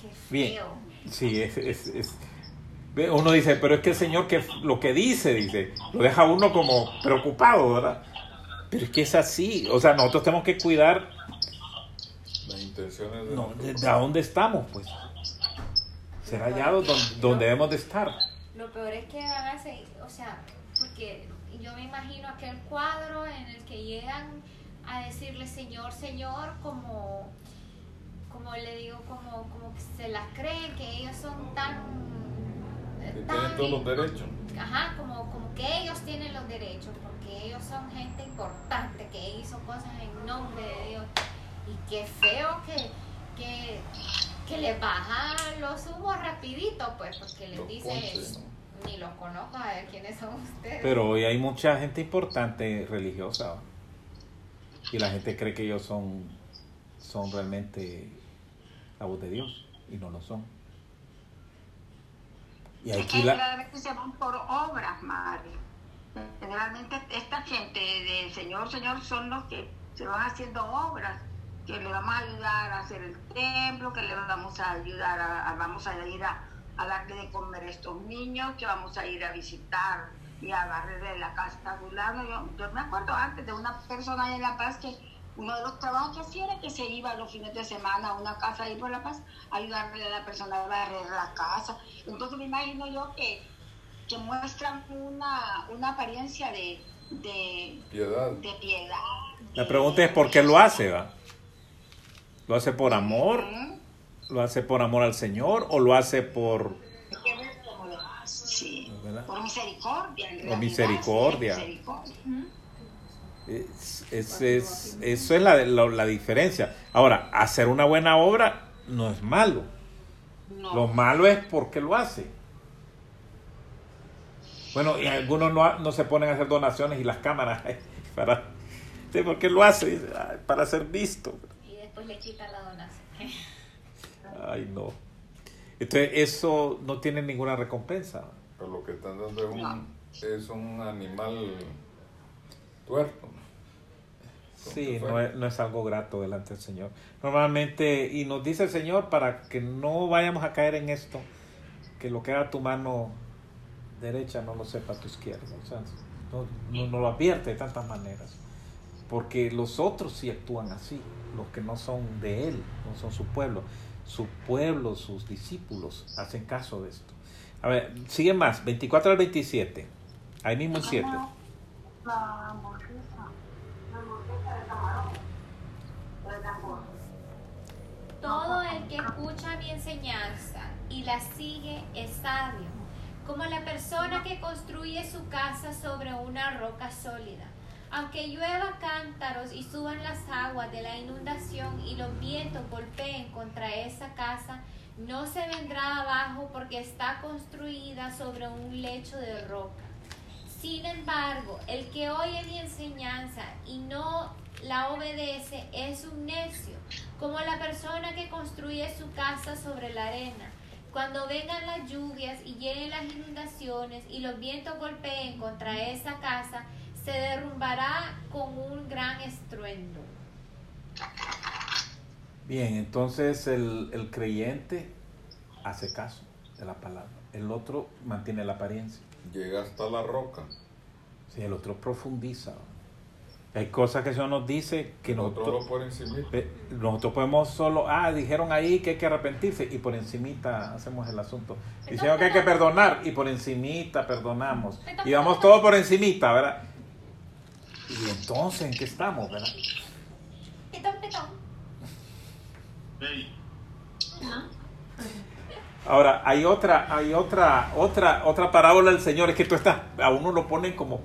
Qué Bien. feo. Sí, es, es- es- uno dice, pero es que el Señor que lo que dice, dice, lo deja uno como preocupado, ¿verdad? Pero es que es así, o sea, nosotros tenemos que cuidar intenciones de no, de, de a dónde estamos, pues. Será allá donde, donde debemos de estar. Lo peor es que van a seguir, o sea, porque yo me imagino aquel cuadro en el que llegan a decirle Señor, Señor, como, como le digo, como, como que se las creen, que ellos son tan Que tan tienen todos los derechos. Ajá, como, como que ellos tienen los derechos, porque ellos son gente importante, que hizo cosas en nombre de Dios. Y qué feo que, que, que les baja los humos rapidito, pues, porque les Los dice, ponches, ni los conozco, a ver quiénes son ustedes. Pero hoy hay mucha gente importante religiosa. Y la gente cree que ellos son, son realmente la voz de Dios. Y no lo son. Y aquí que la... generalmente se van por obras, Mari. Generalmente esta gente del Señor, Señor, son los que se van haciendo obras, que le vamos a ayudar a hacer el templo, que le vamos a ayudar a, a- vamos a ir a, a darle de comer a estos niños, que vamos a ir a visitar y a barrer la casa a fulano. Yo, yo me acuerdo antes de una persona ahí en La Paz que uno de los trabajos que hacía era que se iba los fines de semana a una casa ahí por La Paz a ayudarle a la persona a barrer la casa. Entonces me imagino yo que, que muestran una, una apariencia de, de, Piedad. de piedad. La pregunta es por qué lo hace, ¿va? ¿Lo hace por amor? ¿Lo hace por amor al Señor? ¿O lo hace por... Sí, ¿verdad? por misericordia. Por misericordia. misericordia. Es- es- es- eso es la, la, la diferencia. Ahora, hacer una buena obra no es malo. No. Lo malo es por qué lo hace. Bueno, y algunos no, no se ponen a hacer donaciones y las cámaras para... ¿sí? ¿Por qué lo hace? Dice, "Ay, para ser visto. Después le quita la donación. Ay, no. Entonces, eso no tiene ninguna recompensa. Pero lo que están dando es un, es un animal tuerto. Sí, no es, no es algo grato delante del Señor. Normalmente, y nos dice el Señor para que no vayamos a caer en esto, que lo que haga tu mano derecha no lo sepa tu izquierda. O sea, no, no, no lo advierte de tantas maneras. Porque los otros sí actúan así, los que no son de Él, no son su pueblo. Su pueblo, sus discípulos hacen caso de esto. A ver, sigue más, 24 al 27. Ahí mismo en 7. La. La de camarón. Todo el que escucha mi enseñanza y la sigue es sabio, como la persona que construye su casa sobre una roca sólida. Aunque llueva cántaros y suban las aguas de la inundación y los vientos golpeen contra esa casa, no se vendrá abajo porque está construida sobre un lecho de roca. Sin embargo, el que oye mi enseñanza y no la obedece es un necio, como la persona que construye su casa sobre la arena. Cuando vengan las lluvias y lleguen las inundaciones y los vientos golpeen contra esa casa, se derrumbará con un gran estruendo. Bien, entonces el, el creyente hace caso de la palabra. El otro mantiene la apariencia. Llega hasta la roca. Sí, el otro profundiza. Hay cosas que Señor nos dice que Nosotros nosotros podemos solo, ah, dijeron ahí que hay que arrepentirse y por encimita hacemos el asunto. Dijeron que hay que perdonar y por encimita perdonamos. Y vamos todo por encimita, ¿verdad? Y entonces, ¿en qué estamos, verdad? Pitón, pitón. Ey, Ahora, hay otra, hay otra, otra, otra parábola del Señor, es que tú estás, a uno lo ponen como,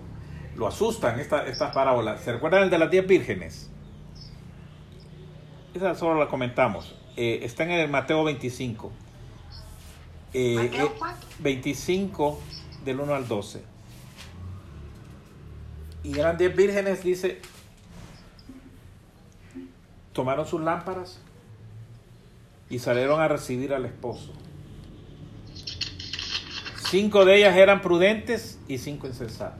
lo asustan esta, estas parábolas. ¿Se recuerdan el de las diez vírgenes? Esa solo la comentamos. Eh, está en el Mateo 25. Eh, ¿Mateo eh, cuánto? 25 del 1 al 12. Y eran diez vírgenes, dice, tomaron sus lámparas y salieron a recibir al esposo. Cinco de ellas eran prudentes y cinco insensatas.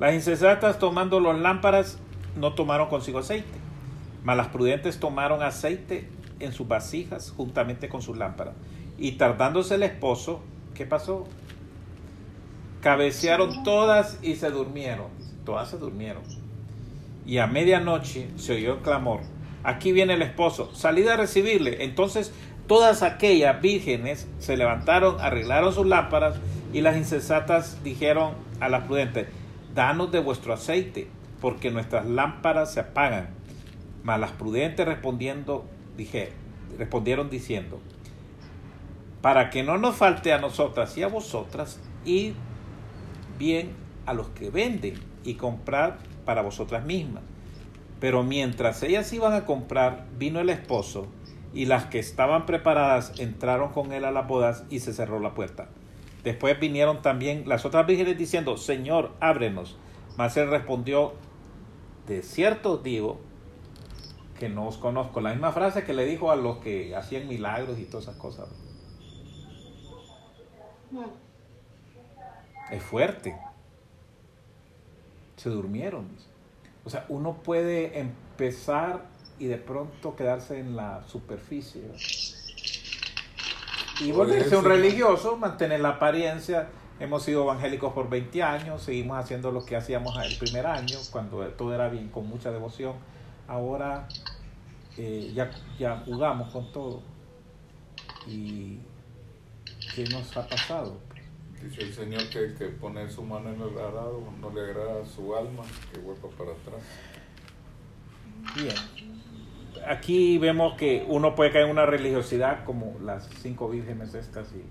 Las insensatas tomando las lámparas no tomaron consigo aceite, mas las prudentes tomaron aceite en sus vasijas juntamente con sus lámparas. Y tardándose el esposo, ¿qué pasó? Cabecearon todas y se durmieron. Todas se durmieron. Y a medianoche se oyó el clamor. Aquí viene el esposo. Salid a recibirle. Entonces todas aquellas vírgenes se levantaron, arreglaron sus lámparas y las insensatas dijeron a las prudentes, danos de vuestro aceite, porque nuestras lámparas se apagan. Mas las prudentes respondiendo, dije, respondieron diciendo, para que no nos falte a nosotras y a vosotras, y bien a los que venden y comprar para vosotras mismas. Pero mientras ellas iban a comprar, vino el esposo, y las que estaban preparadas entraron con él a las bodas y se cerró la puerta. Después vinieron también las otras vírgenes diciendo, Señor, ábrenos. Mas él respondió, de cierto digo que no os conozco. La misma frase que le dijo a los que hacían milagros y todas esas cosas. Es fuerte. Se durmieron. O sea, uno puede empezar y de pronto quedarse en la superficie y volverse un religioso, mantener la apariencia. Hemos sido evangélicos por 20 años, seguimos haciendo lo que hacíamos el primer año, cuando todo era bien, con mucha devoción. Ahora eh, ya, ya jugamos con todo. ¿Y qué nos ha pasado? Dice el Señor que que pone su mano en el arado no le agrada su alma, que vuelva para atrás. Bien aquí vemos que uno puede caer en una religiosidad como las cinco vírgenes estas y,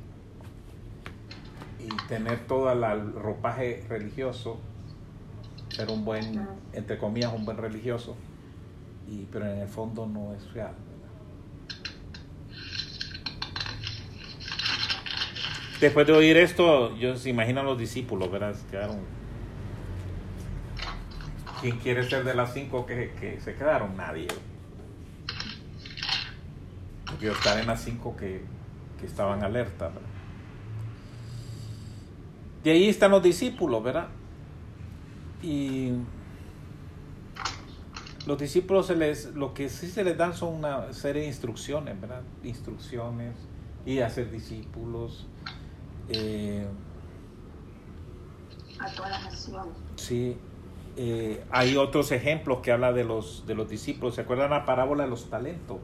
y tener todo el ropaje religioso, ser un buen, entre comillas, un buen religioso, y, pero en el fondo no es real. Después de oír esto, yo se imaginan los discípulos, ¿verdad? Quedaron. ¿Quién quiere ser de las cinco que, que se quedaron? Nadie quiero estar en las cinco que, que estaban alerta. ¿verdad? Y ahí están los discípulos, ¿verdad? Y los discípulos se les, lo que sí se les dan son una serie de instrucciones, ¿verdad? Instrucciones y hacer discípulos. Eh, a todas las naciones. Sí. Eh, hay otros ejemplos que habla de los, de los discípulos. ¿Se acuerdan la parábola de los talentos?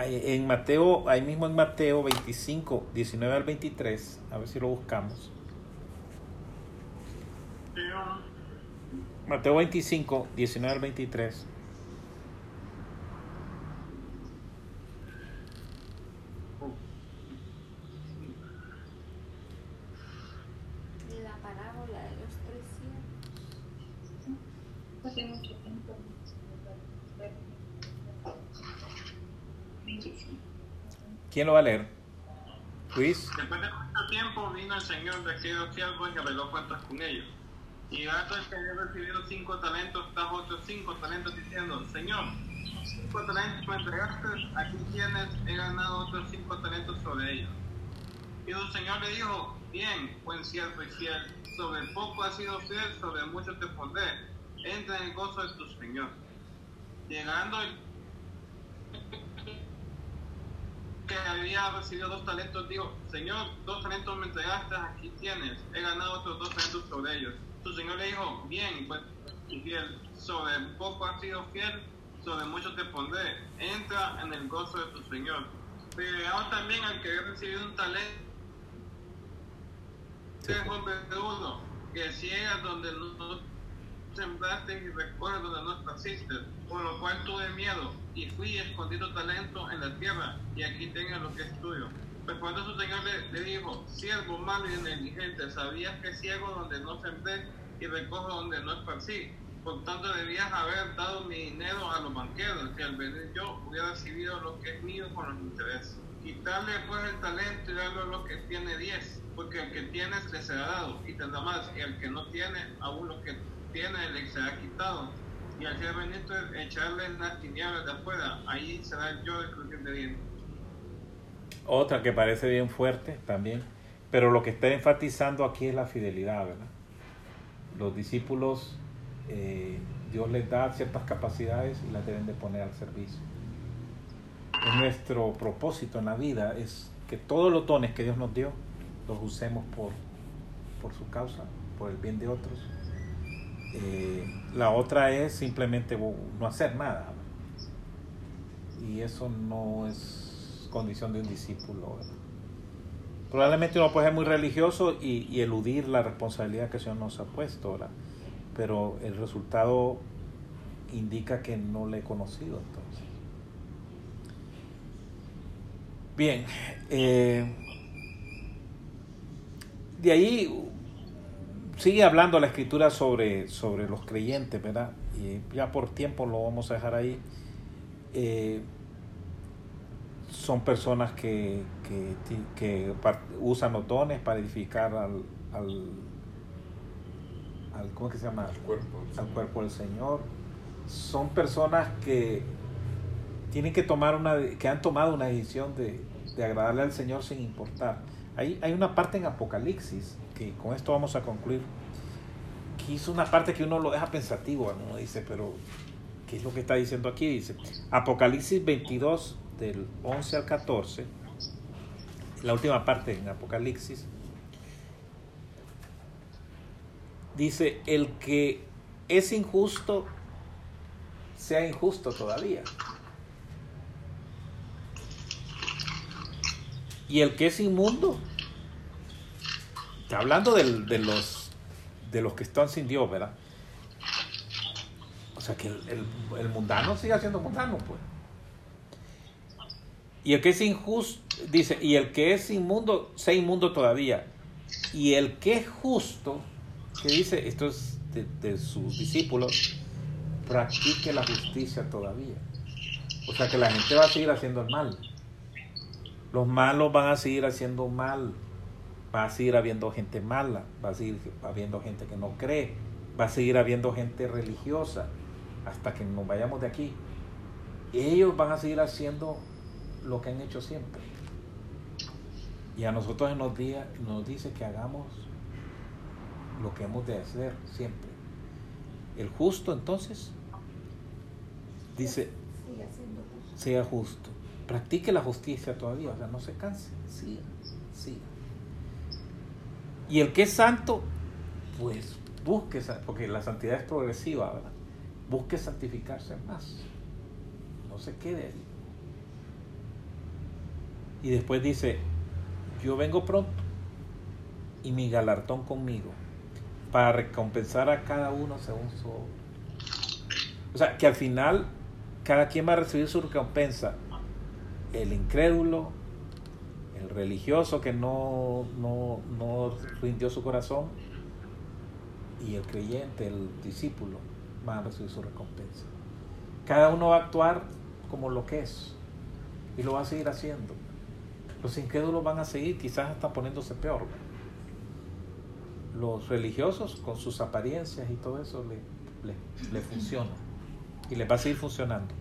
en Mateo, ahí mismo en Mateo 25, 19 al 23, a ver si lo buscamos. Mateo 25, 19 al 23. La parábola de los tres cielos. ¿Quién lo va a leer? Luis. Después de mucho tiempo vino el Señor de aquellos siervos y arregló cuentas con ellos. Y gato el que había recibido cinco talentos, trajo otros cinco talentos diciendo, Señor, cinco talentos me entregaste, aquí tienes, he ganado otros cinco talentos sobre ellos. Y el Señor le dijo, bien, buen siervo y fiel, sobre poco has sido fiel, sobre mucho te pondré, entra en el gozo de tu Señor. Llegando el que había recibido dos talentos, dijo, Señor, dos talentos me entregaste, aquí tienes, he ganado otros dos talentos sobre ellos. Su Señor le dijo, bien, pues, fiel, sobre poco has sido fiel, sobre mucho te pondré, entra en el gozo de tu Señor. Pero también al que había recibido un talento, es hombre de uno, que ciega donde no sembraste y recoge donde no esparciste, por lo cual tuve miedo y fui tu talento en la tierra y aquí tengas lo que es tuyo. Respondió su señor le, le, dijo, siervo malo y negligente, sabías que ciego donde no sembré y recojo donde no esparcí. Por tanto debías haber dado mi dinero a los banqueros, que al venir yo hubiera recibido lo que es mío con los intereses. Quitarle pues el talento y darle lo que tiene diez, porque el que tiene le será dado y tendrá más, y el que no tiene, aún lo que tiene le será quitado. Y al ser bendito echarle en las tinieblas de afuera, ahí será el yo de crujir de dientes. Otra que parece bien fuerte también, pero lo que está enfatizando aquí es la fidelidad, ¿verdad? Los discípulos, eh, Dios les da ciertas capacidades y las deben de poner al servicio. Es nuestro propósito en la vida, es que todos los dones que Dios nos dio, los usemos por, por su causa, por el bien de otros. Eh, la otra es simplemente no hacer nada. Y eso no es condición de un discípulo. Probablemente uno puede ser muy religioso y, eludir la responsabilidad que el Señor nos ha puesto, pero el resultado indica que no le he conocido entonces. Bien, eh, de ahí sigue hablando la escritura sobre, sobre los creyentes, ¿verdad? Y ya por tiempo lo vamos a dejar ahí. Eh, son personas que, que, que usan los dones para edificar al, al, al ¿cómo que se llama? Al cuerpo, al cuerpo del Señor. Son personas que tienen que tomar una, que han tomado una decisión de, de agradarle al Señor sin importar. Hay, hay una parte en Apocalipsis, que con esto vamos a concluir, que es una parte que uno lo deja pensativo, uno dice, pero ¿qué es lo que está diciendo aquí? Dice, Apocalipsis 22, del 11 al 14, la última parte en Apocalipsis, dice, el que es injusto, sea injusto todavía. Y el que es inmundo, hablando de, los, de los que están sin Dios, ¿verdad? O sea que el, el mundano sigue siendo mundano, pues. Y el que es injusto, dice, y el que es inmundo, sea inmundo todavía. Y el que es justo, que dice, esto es de, sus discípulos, practique la justicia todavía. O sea que la gente va a seguir haciendo el mal. Los malos van a seguir haciendo mal. Va a seguir habiendo gente mala. Va a seguir habiendo gente que no cree. Va a seguir habiendo gente religiosa. Hasta que nos vayamos de aquí. Ellos van a seguir haciendo lo que han hecho siempre. Y a nosotros nos, día, nos dice que hagamos lo que hemos de hacer siempre. El justo entonces dice, sea justo. Practique la justicia todavía, o sea, no se canse, siga, siga. Y el que es santo, pues busque, porque la santidad es progresiva, ¿verdad? Busque santificarse más. No se quede ahí. Y después dice, yo vengo pronto y mi galardón conmigo para recompensar a cada uno según su O sea, que al final cada quien va a recibir su recompensa. El incrédulo, el religioso que no, no, no rindió su corazón y el creyente, el discípulo, van a recibir su recompensa. Cada uno va a actuar como lo que es y lo va a seguir haciendo los incrédulos van a seguir quizás hasta poniéndose peor. Los religiosos con sus apariencias y todo eso le, le, funciona y les va a seguir funcionando.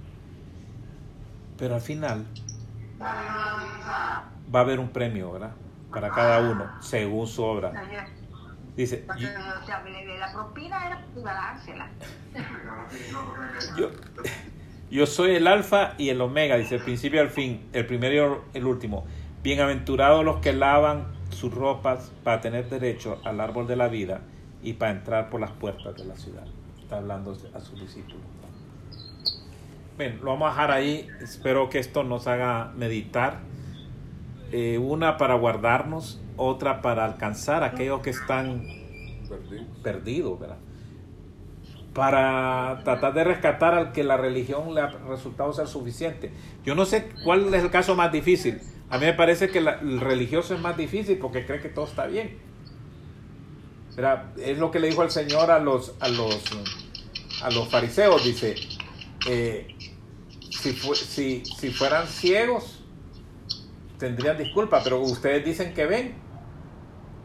Pero al final va a haber un premio, ¿verdad? Para cada uno, según su obra. Dice, la propina era yo, yo soy el alfa y el omega, dice el principio al fin, el primero y el último. Bienaventurados los que lavan sus ropas para tener derecho al árbol de la vida y para entrar por las puertas de la ciudad. Está hablando a sus discípulos. Bien, lo vamos a dejar ahí. Espero que esto nos haga meditar. Eh, una para guardarnos, otra para alcanzar a aquellos que están perdidos, ¿verdad? Para tratar de rescatar al que la religión le ha resultado ser suficiente. Yo no sé cuál es el caso más difícil a mí me parece que el religioso es más difícil porque cree que todo está bien. es lo que le dijo el Señor a los, a los, a los fariseos. Dice, eh, si, si, si fueran ciegos, tendrían disculpa, pero ustedes dicen que ven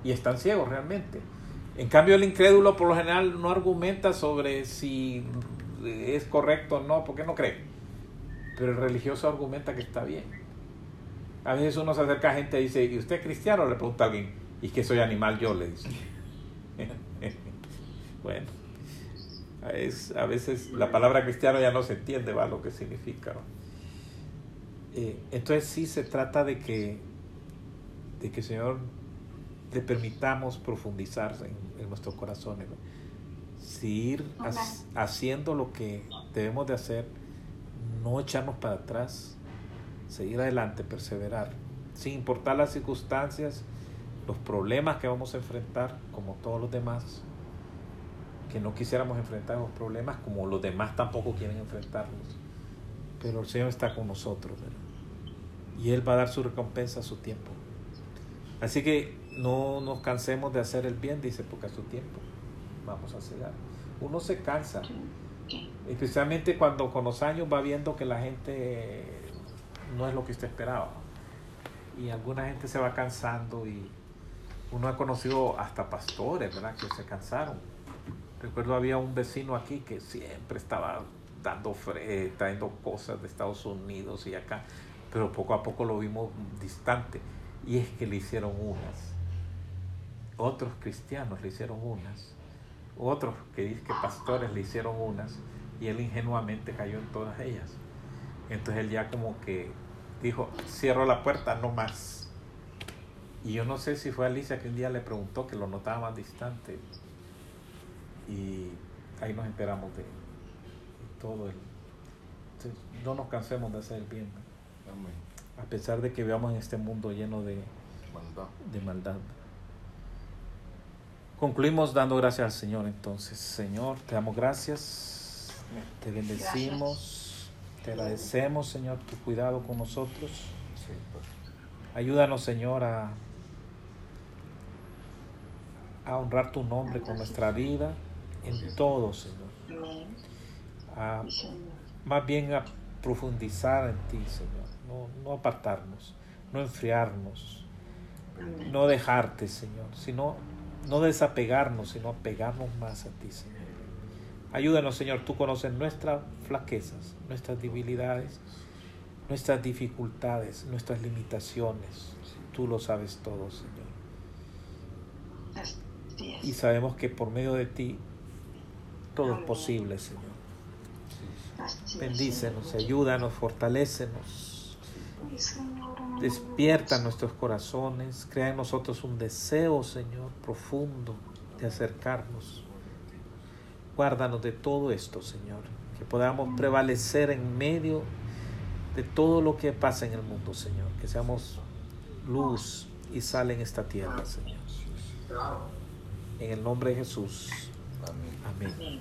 y están ciegos realmente. En cambio, el incrédulo por lo general no argumenta sobre si es correcto o no, porque no cree. Pero el religioso argumenta que está bien. A veces uno se acerca a gente y dice, ¿y usted es cristiano? Le pregunta alguien, ¿y que soy animal yo? Le dice. bueno, a veces la palabra cristiano ya no se entiende, va, lo que significa. Eh, entonces sí se trata de que, de que Señor le permitamos profundizar en, nuestros corazones. ir haciendo lo que debemos de hacer, no echarnos para atrás, seguir adelante, perseverar, sin importar las circunstancias, los problemas que vamos a enfrentar, como todos los demás, que no quisiéramos enfrentar los problemas como los demás tampoco quieren enfrentarlos. Pero el Señor está con nosotros. y Él va a dar su recompensa a su tiempo. Así que no nos cansemos de hacer el bien, dice, porque a su tiempo vamos a cegar. Uno se cansa, especialmente cuando con los años va viendo que la gente no es lo que usted esperaba. Y alguna gente se va cansando y uno ha conocido hasta pastores, ¿verdad? Que se cansaron. Recuerdo había un vecino aquí que siempre estaba dando fre trayendo cosas de Estados Unidos y acá, pero poco a poco lo vimos distante. Y es que le hicieron unas. Otros cristianos le hicieron unas. Otros que dicen que pastores le hicieron unas. Y él ingenuamente cayó en todas ellas. Entonces él ya como que dijo, cierro la puerta, no más. Y yo no sé si fue Alicia que un día le preguntó que lo notaba más distante. Y ahí nos enteramos de todo el... No nos cansemos de hacer el bien. Amén. A pesar de que vivamos en este mundo lleno de, Maldad. de maldad. Concluimos dando gracias al Señor entonces. Señor, te damos gracias, te bendecimos, te agradecemos Señor tu cuidado con nosotros. Sí, pues. Ayúdanos Señor a, a honrar tu nombre con nuestra vida en todo Señor. A, más bien a profundizar en ti Señor, no, no apartarnos, no enfriarnos, no dejarte Señor, sino no desapegarnos, sino apegarnos más a ti, Señor. Ayúdanos, Señor, tú conoces nuestras flaquezas, nuestras debilidades, nuestras dificultades, nuestras limitaciones. Tú lo sabes todo, Señor. Y sabemos que por medio de ti todo es posible, Señor. Bendícenos, ayúdanos, fortalécenos. Despierta nuestros corazones, crea en nosotros un deseo, Señor, profundo de acercarnos. Guárdanos de todo esto, Señor, que podamos prevalecer en medio de todo lo que pasa en el mundo, Señor, que seamos luz y sal en esta tierra, Señor. En el nombre de Jesús. Amén. Amén.